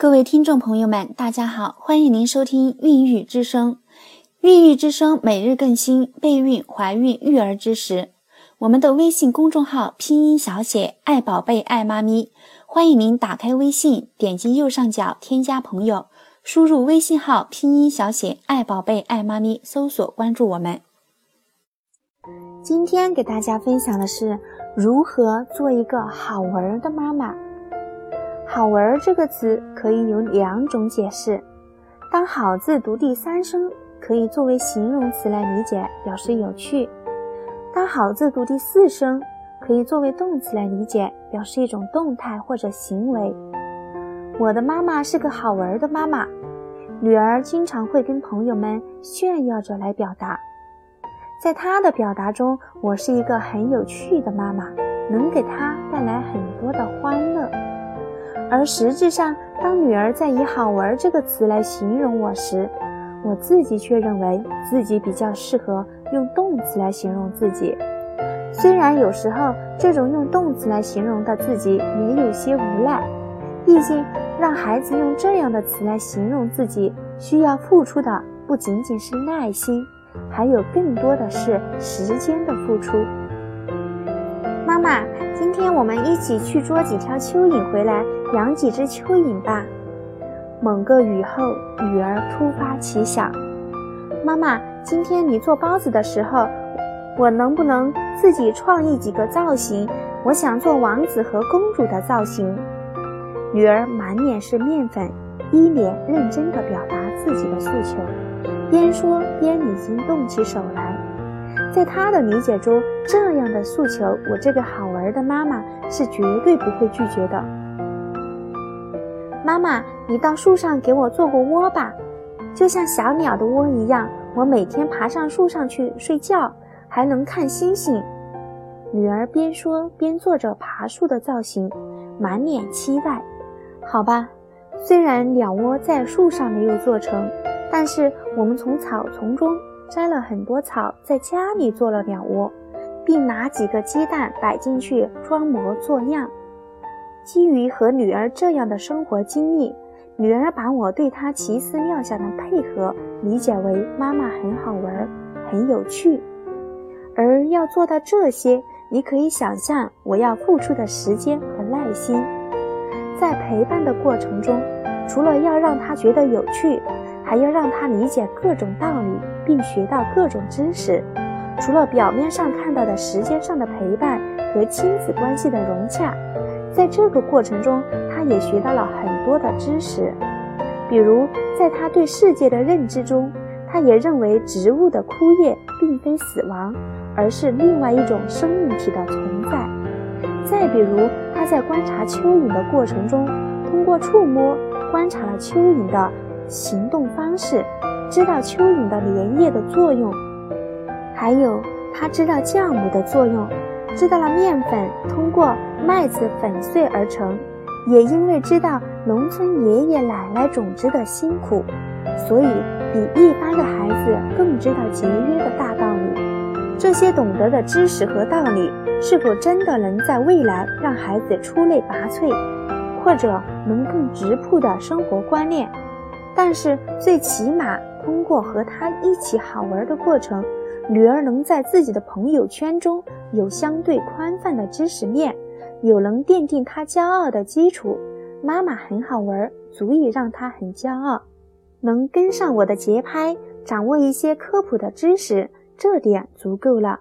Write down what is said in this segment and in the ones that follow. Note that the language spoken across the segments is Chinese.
各位听众朋友们，大家好，欢迎您收听《孕育之声》。孕育之声每日更新备孕、怀孕、育儿知识。我们的微信公众号拼音小写“爱宝贝爱妈咪”，欢迎您打开微信，点击右上角添加朋友，输入微信号拼音小写“爱宝贝爱妈咪”，搜索关注我们。今天给大家分享的是如何做一个好儿的妈妈。好儿这个词可以有两种解释。当好字读第三声，可以作为形容词来理解，表示有趣；当好字读第四声，可以作为动词来理解，表示一种动态或者行为。我的妈妈是个好儿的妈妈，女儿经常会跟朋友们炫耀着来表达。在她的表达中，我是一个很有趣的妈妈，能给她带来很多的欢乐。而实质上，当女儿在以“好玩”这个词来形容我时，我自己却认为自己比较适合用动词来形容自己。虽然有时候这种用动词来形容的自己也有些无奈，毕竟让孩子用这样的词来形容自己，需要付出的不仅仅是耐心，还有更多的是时间的付出。妈妈，今天我们一起去捉几条蚯蚓回来。养几只蚯蚓吧。某个雨后，女儿突发奇想：“妈妈，今天你做包子的时候，我能不能自己创意几个造型？我想做王子和公主的造型。”女儿满脸是面粉，一脸认真地表达自己的诉求，边说边已经动起手来。在他的理解中，这样的诉求，我这个好儿的妈妈是绝对不会拒绝的。妈妈，你到树上给我做个窝吧，就像小鸟的窝一样。我每天爬上树上去睡觉，还能看星星。女儿边说边做着爬树的造型，满脸期待。好吧，虽然鸟窝在树上没有做成，但是我们从草丛中摘了很多草，在家里做了鸟窝，并拿几个鸡蛋摆进去装模作样。基于和女儿这样的生活经历，女儿把我对她奇思妙想的配合理解为妈妈很好玩、很有趣。而要做到这些，你可以想象我要付出的时间和耐心。在陪伴的过程中，除了要让她觉得有趣，还要让她理解各种道理，并学到各种知识。除了表面上看到的时间上的陪伴和亲子关系的融洽。在这个过程中，他也学到了很多的知识，比如在他对世界的认知中，他也认为植物的枯叶并非死亡，而是另外一种生命体的存在。再比如，他在观察蚯蚓的过程中，通过触摸观察了蚯蚓的行动方式，知道蚯蚓的粘液的作用，还有他知道酵母的作用。知道了面粉通过麦子粉碎而成，也因为知道农村爷爷奶奶种植的辛苦，所以比一般的孩子更知道节约的大道理。这些懂得的知识和道理，是否真的能在未来让孩子出类拔萃，或者能更直朴的生活观念？但是最起码通过和他一起好玩的过程。女儿能在自己的朋友圈中有相对宽泛的知识面，有能奠定她骄傲的基础。妈妈很好玩，足以让她很骄傲。能跟上我的节拍，掌握一些科普的知识，这点足够了。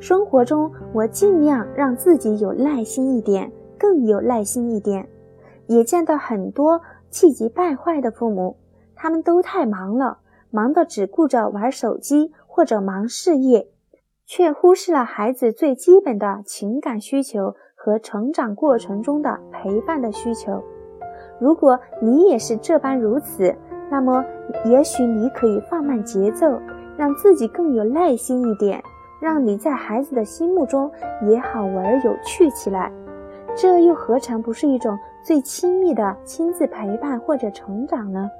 生活中，我尽量让自己有耐心一点，更有耐心一点。也见到很多气急败坏的父母，他们都太忙了，忙得只顾着玩手机。或者忙事业，却忽视了孩子最基本的情感需求和成长过程中的陪伴的需求。如果你也是这般如此，那么也许你可以放慢节奏，让自己更有耐心一点，让你在孩子的心目中也好玩有趣起来。这又何尝不是一种最亲密的亲自陪伴或者成长呢？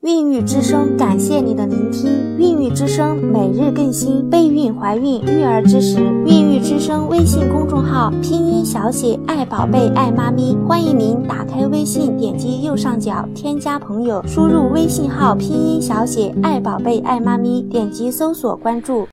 孕育之声感谢你的聆听。孕育之声每日更新备孕、怀孕、育儿知识。孕育之声微信公众号拼音小写爱宝贝爱妈咪，欢迎您打开微信，点击右上角添加朋友，输入微信号拼音小写爱宝贝爱妈咪，点击搜索关注。